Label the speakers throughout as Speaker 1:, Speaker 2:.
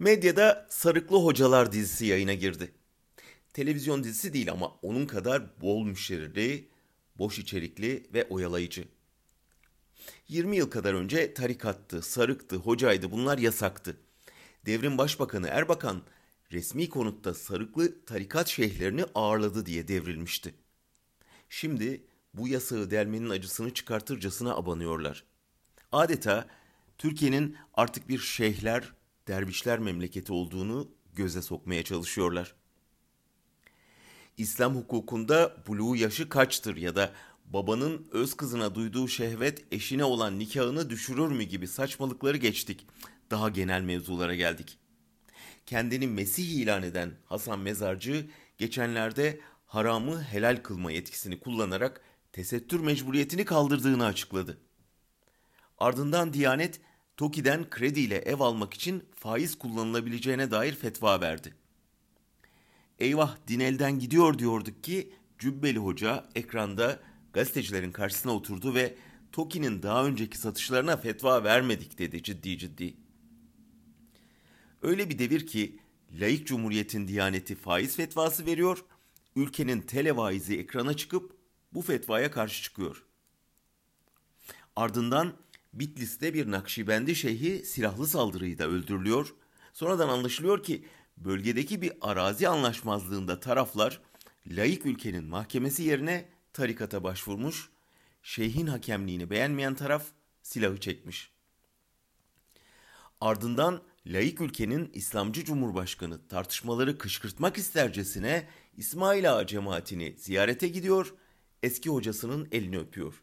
Speaker 1: Medyada Sarıklı Hocalar dizisi yayına girdi. Televizyon dizisi değil ama onun kadar bol müşterili, boş içerikli ve oyalayıcı. 20 yıl kadar önce tarikattı, sarıktı, hocaydı bunlar yasaktı. Devrim Başbakanı Erbakan resmi konutta sarıklı tarikat şeyhlerini ağırladı diye devrilmişti. Şimdi bu yasağı delmenin acısını çıkartırcasına abanıyorlar. Adeta Türkiye'nin artık bir şeyhler, dervişler memleketi olduğunu göze sokmaya çalışıyorlar. İslam hukukunda buluğ yaşı kaçtır ya da babanın öz kızına duyduğu şehvet eşine olan nikahını düşürür mü gibi saçmalıkları geçtik. Daha genel mevzulara geldik. Kendini Mesih ilan eden Hasan Mezarcı geçenlerde haramı helal kılma yetkisini kullanarak tesettür mecburiyetini kaldırdığını açıkladı. Ardından Diyanet TOKİ'den krediyle ev almak için faiz kullanılabileceğine dair fetva verdi. Eyvah din elden gidiyor diyorduk ki Cübbeli Hoca ekranda gazetecilerin karşısına oturdu ve TOKİ'nin daha önceki satışlarına fetva vermedik dedi ciddi ciddi. Öyle bir devir ki laik cumhuriyetin diyaneti faiz fetvası veriyor, ülkenin televaizi ekrana çıkıp bu fetvaya karşı çıkıyor. Ardından Bitlis'te bir Nakşibendi şeyhi silahlı saldırıyı da öldürülüyor. Sonradan anlaşılıyor ki bölgedeki bir arazi anlaşmazlığında taraflar laik ülkenin mahkemesi yerine tarikata başvurmuş, şeyhin hakemliğini beğenmeyen taraf silahı çekmiş. Ardından laik ülkenin İslamcı Cumhurbaşkanı tartışmaları kışkırtmak istercesine İsmail Ağa cemaatini ziyarete gidiyor, eski hocasının elini öpüyor.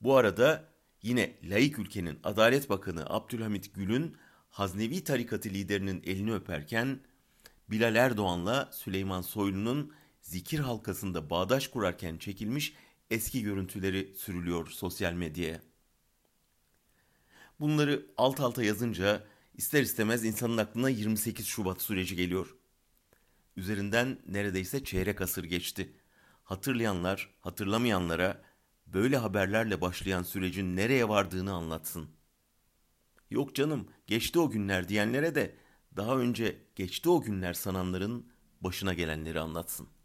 Speaker 1: Bu arada yine laik ülkenin Adalet Bakanı Abdülhamit Gül'ün Haznevi tarikatı liderinin elini öperken Bilal Erdoğan'la Süleyman Soylu'nun zikir halkasında bağdaş kurarken çekilmiş eski görüntüleri sürülüyor sosyal medyaya. Bunları alt alta yazınca ister istemez insanın aklına 28 Şubat süreci geliyor. Üzerinden neredeyse çeyrek asır geçti. Hatırlayanlar, hatırlamayanlara böyle haberlerle başlayan sürecin nereye vardığını anlatsın. Yok canım, geçti o günler diyenlere de daha önce geçti o günler sananların başına gelenleri anlatsın.''